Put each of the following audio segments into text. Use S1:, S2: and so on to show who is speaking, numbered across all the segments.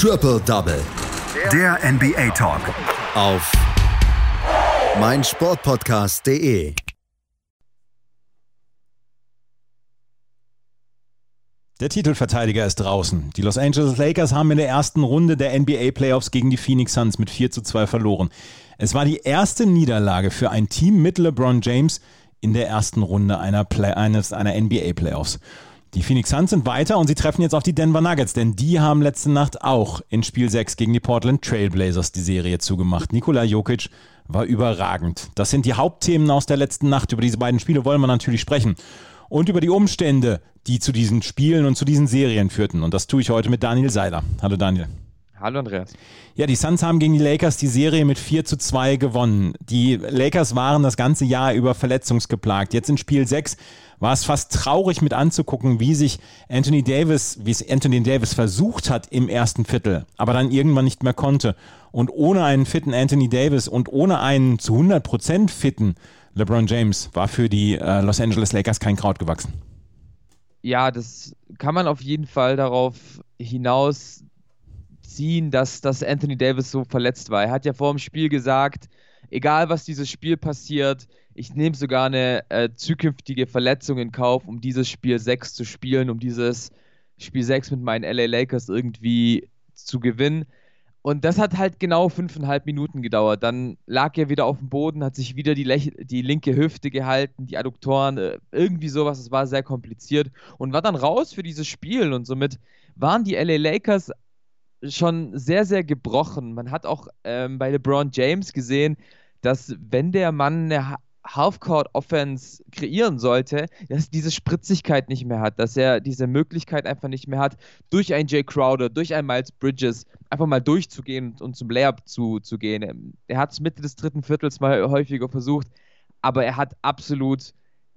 S1: Triple Double.
S2: Der NBA Talk.
S1: Auf meinsportpodcast.de.
S3: Der Titelverteidiger ist draußen. Die Los Angeles Lakers haben in der ersten Runde der NBA Playoffs gegen die Phoenix Suns mit 4 zu 2 verloren. Es war die erste Niederlage für ein Team mit LeBron James in der ersten Runde einer, Play eines, einer NBA Playoffs. Die Phoenix Suns sind weiter und sie treffen jetzt auf die Denver Nuggets, denn die haben letzte Nacht auch in Spiel 6 gegen die Portland Trailblazers die Serie zugemacht. Nikola Jokic war überragend. Das sind die Hauptthemen aus der letzten Nacht. Über diese beiden Spiele wollen wir natürlich sprechen und über die Umstände, die zu diesen Spielen und zu diesen Serien führten. Und das tue ich heute mit Daniel Seiler. Hallo Daniel.
S4: Hallo Andreas.
S3: Ja, die Suns haben gegen die Lakers die Serie mit 4 zu 2 gewonnen. Die Lakers waren das ganze Jahr über verletzungsgeplagt. Jetzt in Spiel 6 war es fast traurig mit anzugucken, wie sich Anthony Davis, wie es Anthony Davis versucht hat im ersten Viertel, aber dann irgendwann nicht mehr konnte. Und ohne einen fitten Anthony Davis und ohne einen zu 100% fitten LeBron James war für die äh, Los Angeles Lakers kein Kraut gewachsen.
S4: Ja, das kann man auf jeden Fall darauf hinausziehen, dass, dass Anthony Davis so verletzt war. Er hat ja vor dem Spiel gesagt, egal was dieses Spiel passiert, ich nehme sogar eine äh, zukünftige Verletzung in Kauf, um dieses Spiel 6 zu spielen, um dieses Spiel 6 mit meinen LA Lakers irgendwie zu gewinnen. Und das hat halt genau fünfeinhalb Minuten gedauert. Dann lag er wieder auf dem Boden, hat sich wieder die, die linke Hüfte gehalten, die Adduktoren, äh, irgendwie sowas. Es war sehr kompliziert und war dann raus für dieses Spiel. Und somit waren die LA Lakers schon sehr, sehr gebrochen. Man hat auch ähm, bei LeBron James gesehen, dass wenn der Mann eine Halfcourt-Offense kreieren sollte, dass diese Spritzigkeit nicht mehr hat, dass er diese Möglichkeit einfach nicht mehr hat, durch einen Jay Crowder, durch einen Miles Bridges einfach mal durchzugehen und zum Layup zu, zu gehen. Er hat es Mitte des dritten Viertels mal häufiger versucht, aber er hat absolut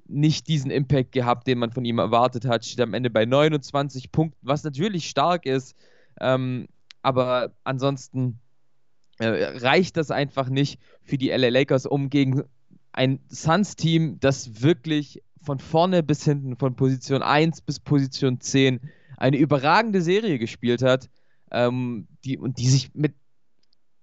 S4: nicht diesen Impact gehabt, den man von ihm erwartet hat. Steht am Ende bei 29 Punkten, was natürlich stark ist, ähm, aber ansonsten äh, reicht das einfach nicht für die LA Lakers, um gegen ein Suns-Team, das wirklich von vorne bis hinten, von Position 1 bis Position 10, eine überragende Serie gespielt hat ähm, die, und die sich mit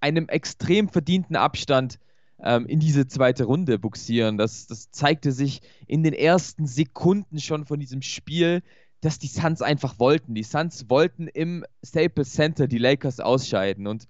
S4: einem extrem verdienten Abstand ähm, in diese zweite Runde buxieren. Das, das zeigte sich in den ersten Sekunden schon von diesem Spiel, dass die Suns einfach wollten. Die Suns wollten im Staples Center die Lakers ausscheiden und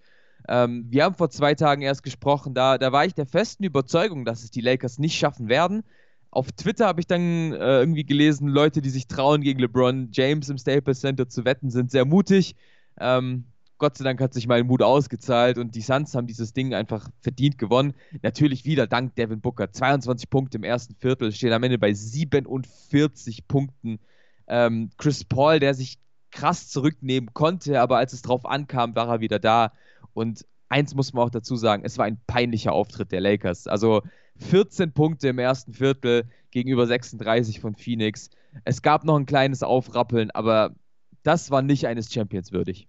S4: ähm, wir haben vor zwei Tagen erst gesprochen, da, da war ich der festen Überzeugung, dass es die Lakers nicht schaffen werden. Auf Twitter habe ich dann äh, irgendwie gelesen, Leute, die sich trauen, gegen LeBron James im Staples Center zu wetten, sind sehr mutig. Ähm, Gott sei Dank hat sich mein Mut ausgezahlt und die Suns haben dieses Ding einfach verdient gewonnen. Natürlich wieder dank Devin Booker. 22 Punkte im ersten Viertel, steht am Ende bei 47 Punkten. Ähm, Chris Paul, der sich krass zurücknehmen konnte, aber als es drauf ankam, war er wieder da. Und eins muss man auch dazu sagen, es war ein peinlicher Auftritt der Lakers. Also 14 Punkte im ersten Viertel gegenüber 36 von Phoenix. Es gab noch ein kleines Aufrappeln, aber das war nicht eines Champions würdig.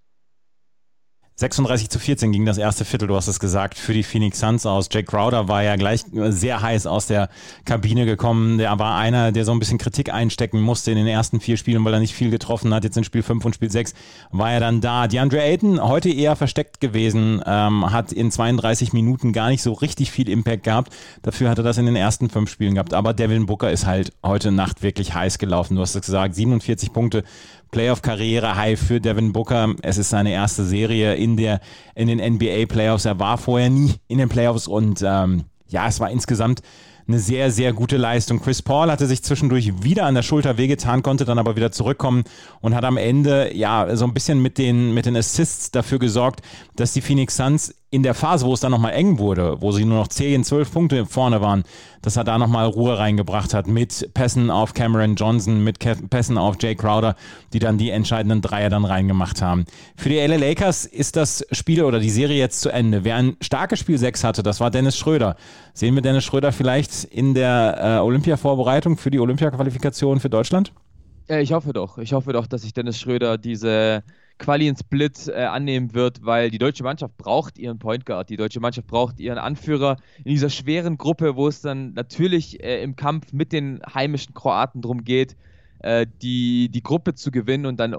S3: 36 zu 14 ging das erste Viertel, du hast es gesagt, für die Phoenix Suns aus. Jake Crowder war ja gleich sehr heiß aus der Kabine gekommen. Der war einer, der so ein bisschen Kritik einstecken musste in den ersten vier Spielen, weil er nicht viel getroffen hat. Jetzt in Spiel 5 und Spiel 6 war er dann da. DeAndre Ayton, heute eher versteckt gewesen, ähm, hat in 32 Minuten gar nicht so richtig viel Impact gehabt. Dafür hat er das in den ersten fünf Spielen gehabt. Aber Devin Booker ist halt heute Nacht wirklich heiß gelaufen. Du hast es gesagt, 47 Punkte Playoff-Karriere-High für Devin Booker. Es ist seine erste Serie in, der, in den NBA-Playoffs. Er war vorher nie in den Playoffs und ähm, ja, es war insgesamt eine sehr, sehr gute Leistung. Chris Paul hatte sich zwischendurch wieder an der Schulter wehgetan, konnte dann aber wieder zurückkommen und hat am Ende ja so ein bisschen mit den, mit den Assists dafür gesorgt, dass die Phoenix Suns in der Phase, wo es dann nochmal eng wurde, wo sie nur noch 10, 12 Punkte vorne waren, dass er da nochmal Ruhe reingebracht hat mit Pässen auf Cameron Johnson, mit Pässen auf Jay Crowder, die dann die entscheidenden Dreier dann reingemacht haben. Für die LA Lakers ist das Spiel oder die Serie jetzt zu Ende. Wer ein starkes Spiel 6 hatte, das war Dennis Schröder. Sehen wir Dennis Schröder vielleicht in der äh, Olympia-Vorbereitung für die Olympia-Qualifikation für Deutschland?
S4: Ja, ich hoffe doch. Ich hoffe doch, dass sich Dennis Schröder diese Quali in Split äh, annehmen wird, weil die deutsche Mannschaft braucht ihren Point Guard, die deutsche Mannschaft braucht ihren Anführer in dieser schweren Gruppe, wo es dann natürlich äh, im Kampf mit den heimischen Kroaten darum geht, äh, die, die Gruppe zu gewinnen und dann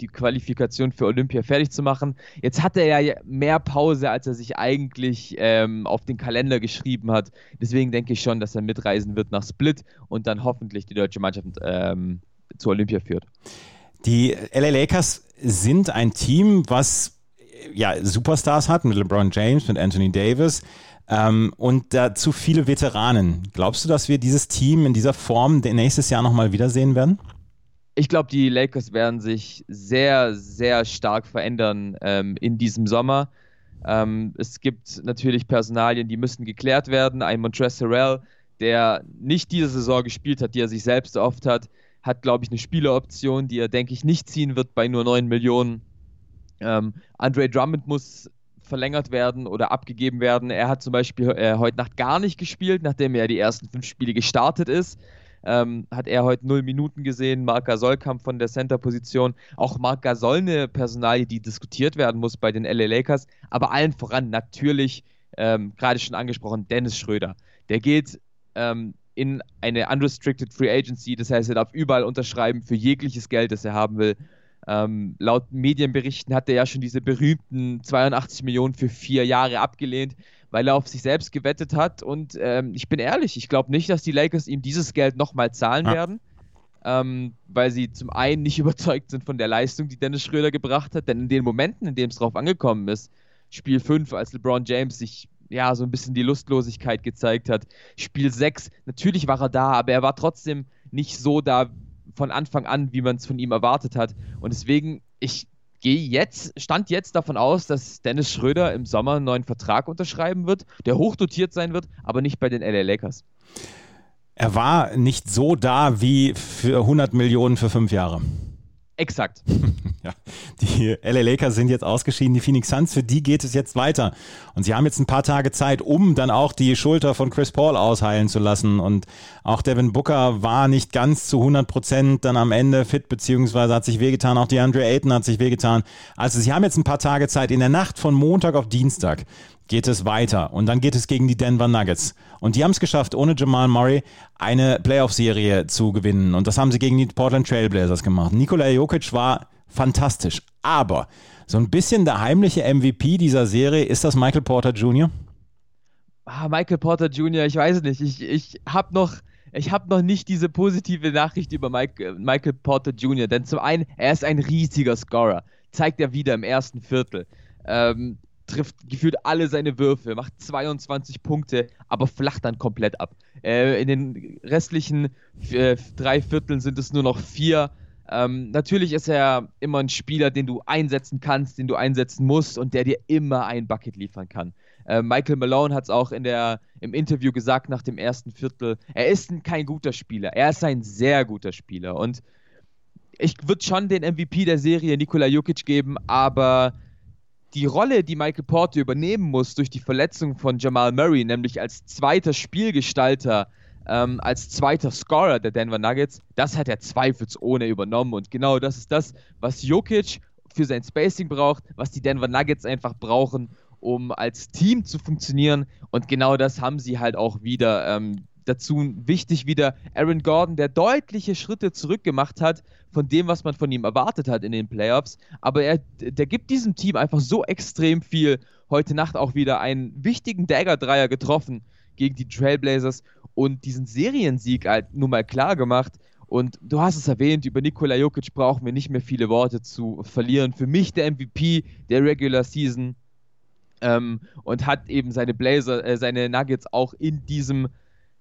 S4: die Qualifikation für Olympia fertig zu machen. Jetzt hat er ja mehr Pause, als er sich eigentlich ähm, auf den Kalender geschrieben hat. Deswegen denke ich schon, dass er mitreisen wird nach Split und dann hoffentlich die deutsche Mannschaft ähm, zur Olympia führt.
S3: Die LA Lakers sind ein Team, was ja Superstars hat mit LeBron James, mit Anthony Davis. Ähm, und dazu viele Veteranen. Glaubst du, dass wir dieses Team in dieser Form nächstes Jahr nochmal wiedersehen werden?
S4: Ich glaube, die Lakers werden sich sehr, sehr stark verändern ähm, in diesem Sommer. Ähm, es gibt natürlich Personalien, die müssen geklärt werden. Ein Montrezl Harrell, der nicht diese Saison gespielt hat, die er sich selbst oft hat, hat, glaube ich, eine Spieleroption, die er, denke ich, nicht ziehen wird bei nur 9 Millionen. Ähm, Andre Drummond muss verlängert werden oder abgegeben werden. Er hat zum Beispiel äh, heute Nacht gar nicht gespielt, nachdem er die ersten fünf Spiele gestartet ist. Ähm, hat er heute null Minuten gesehen. Marc Gasol kam von der Center-Position. Auch Marc Gasol eine Personalie, die diskutiert werden muss bei den LA Lakers. Aber allen voran natürlich, ähm, gerade schon angesprochen, Dennis Schröder. Der geht ähm, in eine unrestricted Free Agency, das heißt, er darf überall unterschreiben für jegliches Geld, das er haben will. Ähm, laut Medienberichten hat er ja schon diese berühmten 82 Millionen für vier Jahre abgelehnt, weil er auf sich selbst gewettet hat. Und ähm, ich bin ehrlich, ich glaube nicht, dass die Lakers ihm dieses Geld nochmal zahlen ja. werden, ähm, weil sie zum einen nicht überzeugt sind von der Leistung, die Dennis Schröder gebracht hat. Denn in den Momenten, in denen es drauf angekommen ist, Spiel 5, als LeBron James sich ja so ein bisschen die Lustlosigkeit gezeigt hat, Spiel 6, natürlich war er da, aber er war trotzdem nicht so da, von Anfang an, wie man es von ihm erwartet hat. Und deswegen, ich gehe jetzt, stand jetzt davon aus, dass Dennis Schröder im Sommer einen neuen Vertrag unterschreiben wird, der hochdotiert sein wird, aber nicht bei den LA Lakers.
S3: Er war nicht so da wie für 100 Millionen für fünf Jahre.
S4: Exakt.
S3: ja, die LA Lakers sind jetzt ausgeschieden, die Phoenix Suns, für die geht es jetzt weiter. Und sie haben jetzt ein paar Tage Zeit, um dann auch die Schulter von Chris Paul ausheilen zu lassen. Und auch Devin Booker war nicht ganz zu 100 Prozent dann am Ende fit, beziehungsweise hat sich wehgetan. Auch die Andre Ayton hat sich wehgetan. Also sie haben jetzt ein paar Tage Zeit. In der Nacht von Montag auf Dienstag geht es weiter. Und dann geht es gegen die Denver Nuggets. Und die haben es geschafft, ohne Jamal Murray eine Playoff-Serie zu gewinnen. Und das haben sie gegen die Portland Trailblazers gemacht. Nikola Jokic war fantastisch. Aber so ein bisschen der heimliche MVP dieser Serie ist das Michael Porter Jr.
S4: Ah, Michael Porter Jr., ich weiß nicht. Ich, ich habe noch, hab noch nicht diese positive Nachricht über Mike, Michael Porter Jr., denn zum einen, er ist ein riesiger Scorer. Zeigt er wieder im ersten Viertel. Ähm, trifft gefühlt alle seine Würfe, macht 22 Punkte, aber flacht dann komplett ab. Äh, in den restlichen äh, drei Vierteln sind es nur noch vier. Ähm, natürlich ist er immer ein Spieler, den du einsetzen kannst, den du einsetzen musst und der dir immer ein Bucket liefern kann. Äh, Michael Malone hat es auch in der, im Interview gesagt nach dem ersten Viertel. Er ist kein guter Spieler, er ist ein sehr guter Spieler und ich würde schon den MVP der Serie Nikola Jokic geben, aber die Rolle, die Michael Porter übernehmen muss durch die Verletzung von Jamal Murray, nämlich als zweiter Spielgestalter, ähm, als zweiter Scorer der Denver Nuggets, das hat er zweifelsohne übernommen. Und genau das ist das, was Jokic für sein Spacing braucht, was die Denver Nuggets einfach brauchen, um als Team zu funktionieren. Und genau das haben sie halt auch wieder. Ähm, dazu wichtig wieder Aaron Gordon, der deutliche Schritte zurückgemacht hat von dem, was man von ihm erwartet hat in den Playoffs. Aber er, der gibt diesem Team einfach so extrem viel. Heute Nacht auch wieder einen wichtigen Dagger-Dreier getroffen gegen die Trailblazers und diesen Seriensieg halt nun mal klar gemacht. Und du hast es erwähnt, über Nikola Jokic brauchen wir nicht mehr viele Worte zu verlieren. Für mich der MVP der Regular Season ähm, und hat eben seine Blazer, äh, seine Nuggets auch in diesem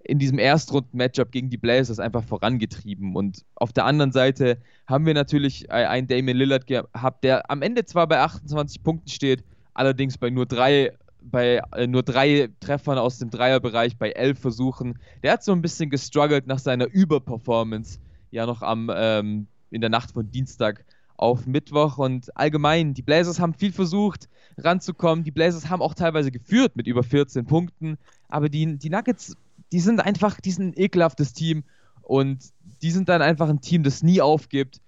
S4: in diesem Erstrunden-Matchup gegen die Blazers einfach vorangetrieben. Und auf der anderen Seite haben wir natürlich einen Damien Lillard gehabt, der am Ende zwar bei 28 Punkten steht, allerdings bei nur drei, bei äh, nur drei Treffern aus dem Dreierbereich, bei elf Versuchen. Der hat so ein bisschen gestruggelt nach seiner Überperformance, ja noch am ähm, in der Nacht von Dienstag auf Mittwoch und allgemein, die Blazers haben viel versucht ranzukommen. Die Blazers haben auch teilweise geführt mit über 14 Punkten, aber die, die Nuggets die sind einfach, die sind ein ekelhaftes Team und die sind dann einfach ein Team, das nie aufgibt.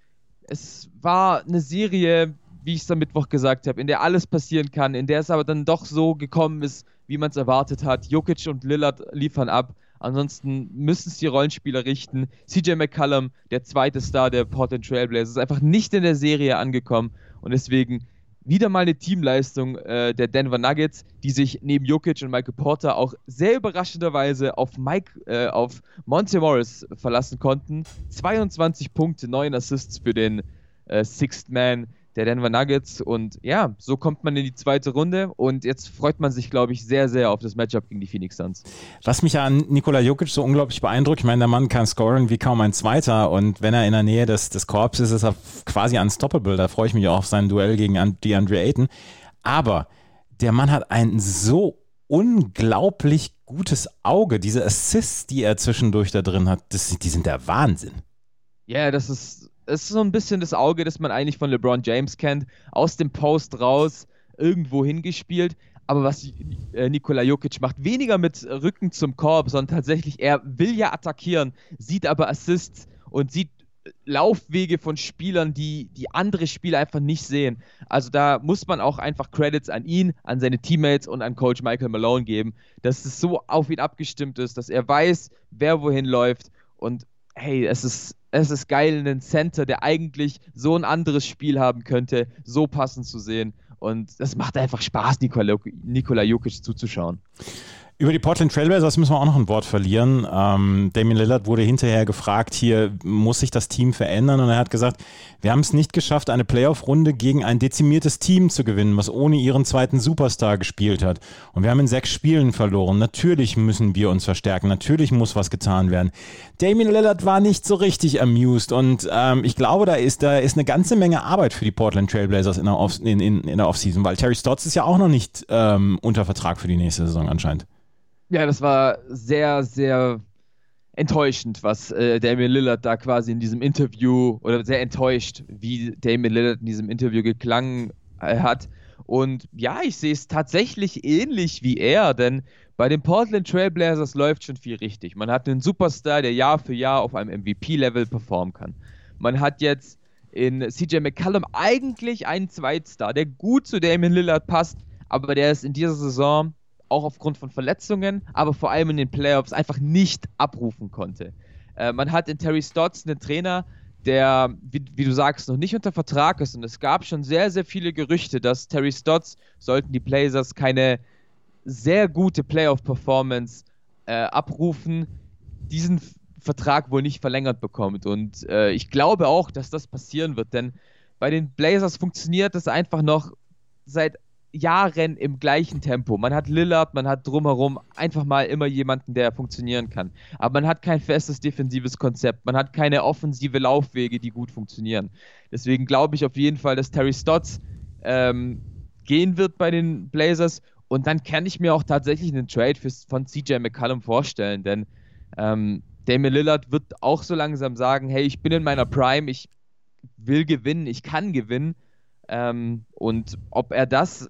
S4: Es war eine Serie, wie ich es am Mittwoch gesagt habe, in der alles passieren kann, in der es aber dann doch so gekommen ist, wie man es erwartet hat. Jokic und Lillard liefern ab. Ansonsten müssen es die Rollenspieler richten. CJ McCallum, der zweite Star der Portland Trailblazers, ist einfach nicht in der Serie angekommen und deswegen wieder mal eine Teamleistung äh, der Denver Nuggets, die sich neben Jokic und Michael Porter auch sehr überraschenderweise auf Mike, äh, auf Monte Morris verlassen konnten. 22 Punkte, 9 Assists für den äh, Sixth Man der Denver Nuggets. Und ja, so kommt man in die zweite Runde und jetzt freut man sich, glaube ich, sehr, sehr auf das Matchup gegen die Phoenix Suns.
S3: Was mich an Nikola Jokic so unglaublich beeindruckt, ich meine, der Mann kann scoren wie kaum ein Zweiter und wenn er in der Nähe des, des Korps ist, ist er quasi unstoppable. Da freue ich mich auch auf sein Duell gegen DeAndre Ayton. Aber der Mann hat ein so unglaublich gutes Auge. Diese Assists, die er zwischendurch da drin hat, das, die sind der Wahnsinn.
S4: Ja, yeah, das ist es ist so ein bisschen das Auge, das man eigentlich von LeBron James kennt. Aus dem Post raus, irgendwo hingespielt. Aber was äh, Nikola Jokic macht, weniger mit Rücken zum Korb, sondern tatsächlich, er will ja attackieren, sieht aber Assists und sieht Laufwege von Spielern, die, die andere Spieler einfach nicht sehen. Also da muss man auch einfach Credits an ihn, an seine Teammates und an Coach Michael Malone geben, dass es so auf ihn abgestimmt ist, dass er weiß, wer wohin läuft. Und hey, es ist, es ist geil, einen Center, der eigentlich so ein anderes Spiel haben könnte, so passend zu sehen. Und das macht einfach Spaß, Nikola, Nikola Jokic zuzuschauen.
S3: Über die Portland Trailblazers müssen wir auch noch ein Wort verlieren. Ähm, Damian Lillard wurde hinterher gefragt, hier muss sich das Team verändern und er hat gesagt, wir haben es nicht geschafft, eine Playoff-Runde gegen ein dezimiertes Team zu gewinnen, was ohne ihren zweiten Superstar gespielt hat. Und wir haben in sechs Spielen verloren. Natürlich müssen wir uns verstärken, natürlich muss was getan werden. Damian Lillard war nicht so richtig amused und ähm, ich glaube, da ist, da ist eine ganze Menge Arbeit für die Portland Trailblazers in der, Off in, in, in der Offseason, weil Terry Stotts ist ja auch noch nicht ähm, unter Vertrag für die nächste Saison anscheinend.
S4: Ja, das war sehr, sehr enttäuschend, was äh, Damian Lillard da quasi in diesem Interview oder sehr enttäuscht, wie Damian Lillard in diesem Interview geklangen äh, hat. Und ja, ich sehe es tatsächlich ähnlich wie er, denn bei den Portland Trailblazers läuft schon viel richtig. Man hat einen Superstar, der Jahr für Jahr auf einem MVP-Level performen kann. Man hat jetzt in CJ McCallum eigentlich einen Zweitstar, der gut zu Damian Lillard passt, aber der ist in dieser Saison auch aufgrund von Verletzungen, aber vor allem in den Playoffs einfach nicht abrufen konnte. Äh, man hat in Terry Stotts einen Trainer, der, wie, wie, du sagst, noch nicht unter Vertrag ist. Und es gab schon sehr, sehr viele Gerüchte, dass Terry Stotts, sollten die Blazers keine sehr gute Playoff-Performance äh, abrufen, diesen Vertrag wohl nicht verlängert bekommt. Und äh, ich glaube auch, dass das passieren wird, denn bei den Blazers funktioniert das einfach noch seit Jahren im gleichen Tempo. Man hat Lillard, man hat drumherum einfach mal immer jemanden, der funktionieren kann. Aber man hat kein festes defensives Konzept. Man hat keine offensive Laufwege, die gut funktionieren. Deswegen glaube ich auf jeden Fall, dass Terry Stotts ähm, gehen wird bei den Blazers. Und dann kann ich mir auch tatsächlich einen Trade für, von CJ McCallum vorstellen, denn ähm, Damian Lillard wird auch so langsam sagen: Hey, ich bin in meiner Prime, ich will gewinnen, ich kann gewinnen. Ähm, und ob er das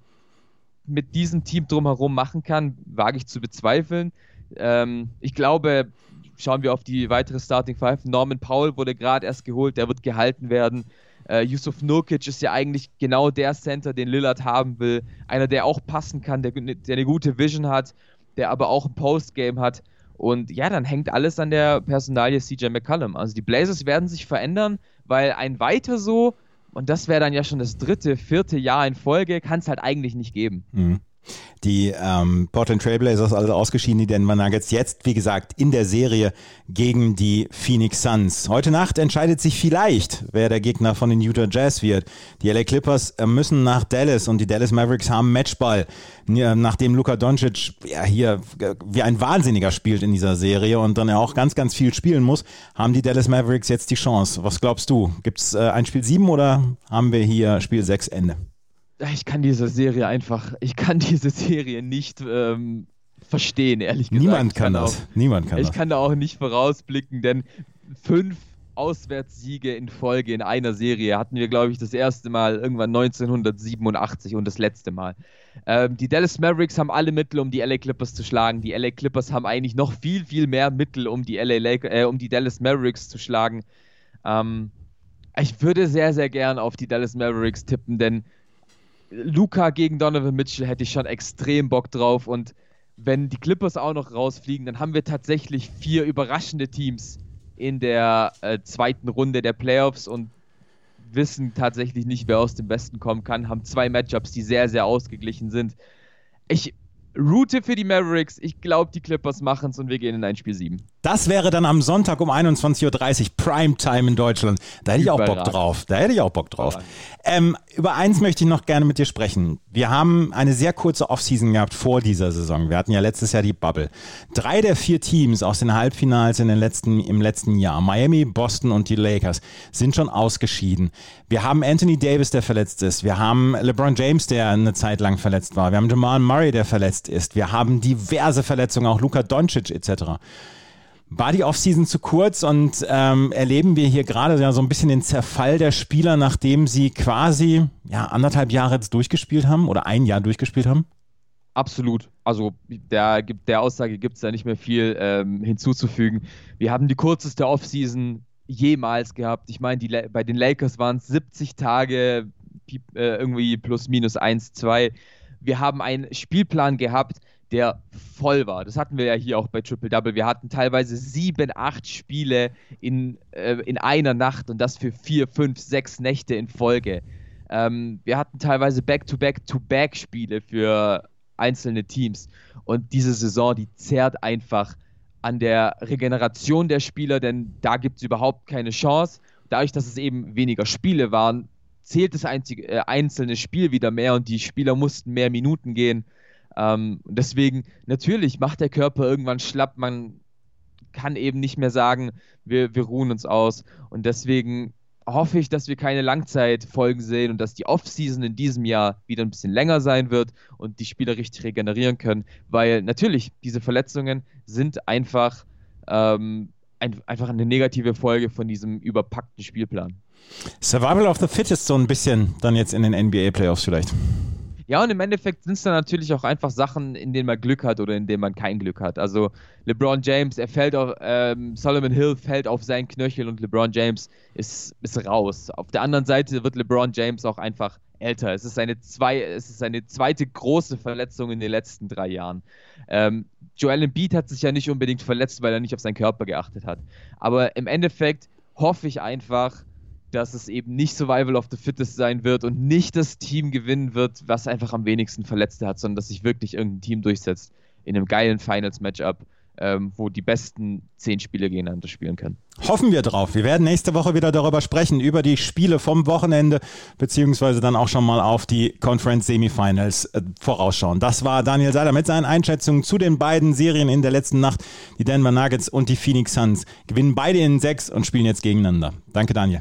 S4: mit diesem Team drumherum machen kann, wage ich zu bezweifeln. Ähm, ich glaube, schauen wir auf die weitere Starting Five. Norman Powell wurde gerade erst geholt, der wird gehalten werden. Äh, Yusuf Nurkic ist ja eigentlich genau der Center, den Lillard haben will. Einer, der auch passen kann, der, der eine gute Vision hat, der aber auch ein Postgame hat. Und ja, dann hängt alles an der Personalie CJ McCallum. Also die Blazers werden sich verändern, weil ein weiter so und das wäre dann ja schon das dritte, vierte Jahr in Folge, kann es halt eigentlich nicht geben.
S3: Mhm. Die ähm, Portland Trailblazers also ausgeschieden, die Denver Nuggets jetzt, wie gesagt, in der Serie gegen die Phoenix Suns. Heute Nacht entscheidet sich vielleicht, wer der Gegner von den Utah Jazz wird. Die LA Clippers äh, müssen nach Dallas und die Dallas Mavericks haben Matchball, nachdem Luka Doncic ja hier äh, wie ein Wahnsinniger spielt in dieser Serie und dann ja auch ganz, ganz viel spielen muss, haben die Dallas Mavericks jetzt die Chance. Was glaubst du? Gibt es äh, ein Spiel 7 oder haben wir hier Spiel 6 Ende?
S4: Ich kann diese Serie einfach, ich kann diese Serie nicht ähm, verstehen, ehrlich gesagt.
S3: Niemand kann, kann, das.
S4: Auch,
S3: Niemand kann
S4: ich
S3: das.
S4: Ich kann da auch nicht vorausblicken, denn fünf Auswärtssiege in Folge in einer Serie hatten wir, glaube ich, das erste Mal irgendwann 1987 und das letzte Mal. Ähm, die Dallas Mavericks haben alle Mittel, um die LA Clippers zu schlagen. Die LA Clippers haben eigentlich noch viel, viel mehr Mittel, um die, LA, äh, um die Dallas Mavericks zu schlagen. Ähm, ich würde sehr, sehr gern auf die Dallas Mavericks tippen, denn Luca gegen Donovan Mitchell hätte ich schon extrem Bock drauf und wenn die Clippers auch noch rausfliegen, dann haben wir tatsächlich vier überraschende Teams in der äh, zweiten Runde der Playoffs und wissen tatsächlich nicht, wer aus dem Westen kommen kann, haben zwei Matchups, die sehr, sehr ausgeglichen sind. Ich route für die Mavericks. Ich glaube, die Clippers machen es und wir gehen in ein Spiel 7.
S3: Das wäre dann am Sonntag um 21.30 Uhr Primetime in Deutschland. Da hätte ich auch Bock drauf. Da hätte ich auch Bock drauf. Ähm, über eins möchte ich noch gerne mit dir sprechen. Wir haben eine sehr kurze Offseason gehabt vor dieser Saison. Wir hatten ja letztes Jahr die Bubble. Drei der vier Teams aus den Halbfinals in den letzten, im letzten Jahr, Miami, Boston und die Lakers, sind schon ausgeschieden. Wir haben Anthony Davis, der verletzt ist. Wir haben LeBron James, der eine Zeit lang verletzt war. Wir haben Jamal Murray, der verletzt ist. Wir haben diverse Verletzungen, auch Luka Doncic etc. War die Offseason zu kurz und ähm, erleben wir hier gerade ja so ein bisschen den Zerfall der Spieler, nachdem sie quasi ja, anderthalb Jahre jetzt durchgespielt haben oder ein Jahr durchgespielt haben?
S4: Absolut. Also der, der Aussage gibt es da nicht mehr viel ähm, hinzuzufügen. Wir haben die kürzeste Offseason jemals gehabt. Ich meine, bei den Lakers waren es 70 Tage, äh, irgendwie plus minus 1, 2. Wir haben einen Spielplan gehabt, der voll war. Das hatten wir ja hier auch bei Triple Double. Wir hatten teilweise sieben, acht Spiele in, äh, in einer Nacht und das für vier, fünf, sechs Nächte in Folge. Ähm, wir hatten teilweise Back-to-Back-to-Back-Spiele für einzelne Teams. Und diese Saison, die zerrt einfach an der Regeneration der Spieler, denn da gibt es überhaupt keine Chance. Dadurch, dass es eben weniger Spiele waren, zählt das einzige, äh, einzelne Spiel wieder mehr und die Spieler mussten mehr Minuten gehen. Ähm, deswegen, natürlich macht der Körper irgendwann schlapp. Man kann eben nicht mehr sagen, wir, wir ruhen uns aus. Und deswegen hoffe ich, dass wir keine Langzeitfolgen sehen und dass die Offseason in diesem Jahr wieder ein bisschen länger sein wird und die Spieler richtig regenerieren können, weil natürlich diese Verletzungen sind einfach, ähm, ein, einfach eine negative Folge von diesem überpackten Spielplan.
S3: Survival of the Fittest so ein bisschen dann jetzt in den NBA-Playoffs vielleicht.
S4: Ja, und im Endeffekt sind es dann natürlich auch einfach Sachen, in denen man Glück hat oder in denen man kein Glück hat. Also LeBron James, er fällt auf, ähm, Solomon Hill fällt auf seinen Knöchel und LeBron James ist, ist raus. Auf der anderen Seite wird LeBron James auch einfach älter. Es ist seine, zwei, es ist seine zweite große Verletzung in den letzten drei Jahren. Ähm, Joel Embiid hat sich ja nicht unbedingt verletzt, weil er nicht auf seinen Körper geachtet hat. Aber im Endeffekt hoffe ich einfach, dass es eben nicht Survival of the Fittest sein wird und nicht das Team gewinnen wird, was einfach am wenigsten Verletzte hat, sondern dass sich wirklich irgendein Team durchsetzt in einem geilen Finals-Matchup, ähm, wo die besten zehn Spiele gegeneinander spielen können.
S3: Hoffen wir drauf. Wir werden nächste Woche wieder darüber sprechen, über die Spiele vom Wochenende, beziehungsweise dann auch schon mal auf die Conference Semifinals äh, vorausschauen. Das war Daniel Seiler mit seinen Einschätzungen zu den beiden Serien in der letzten Nacht. Die Denver Nuggets und die Phoenix Suns gewinnen beide in sechs und spielen jetzt gegeneinander. Danke, Daniel.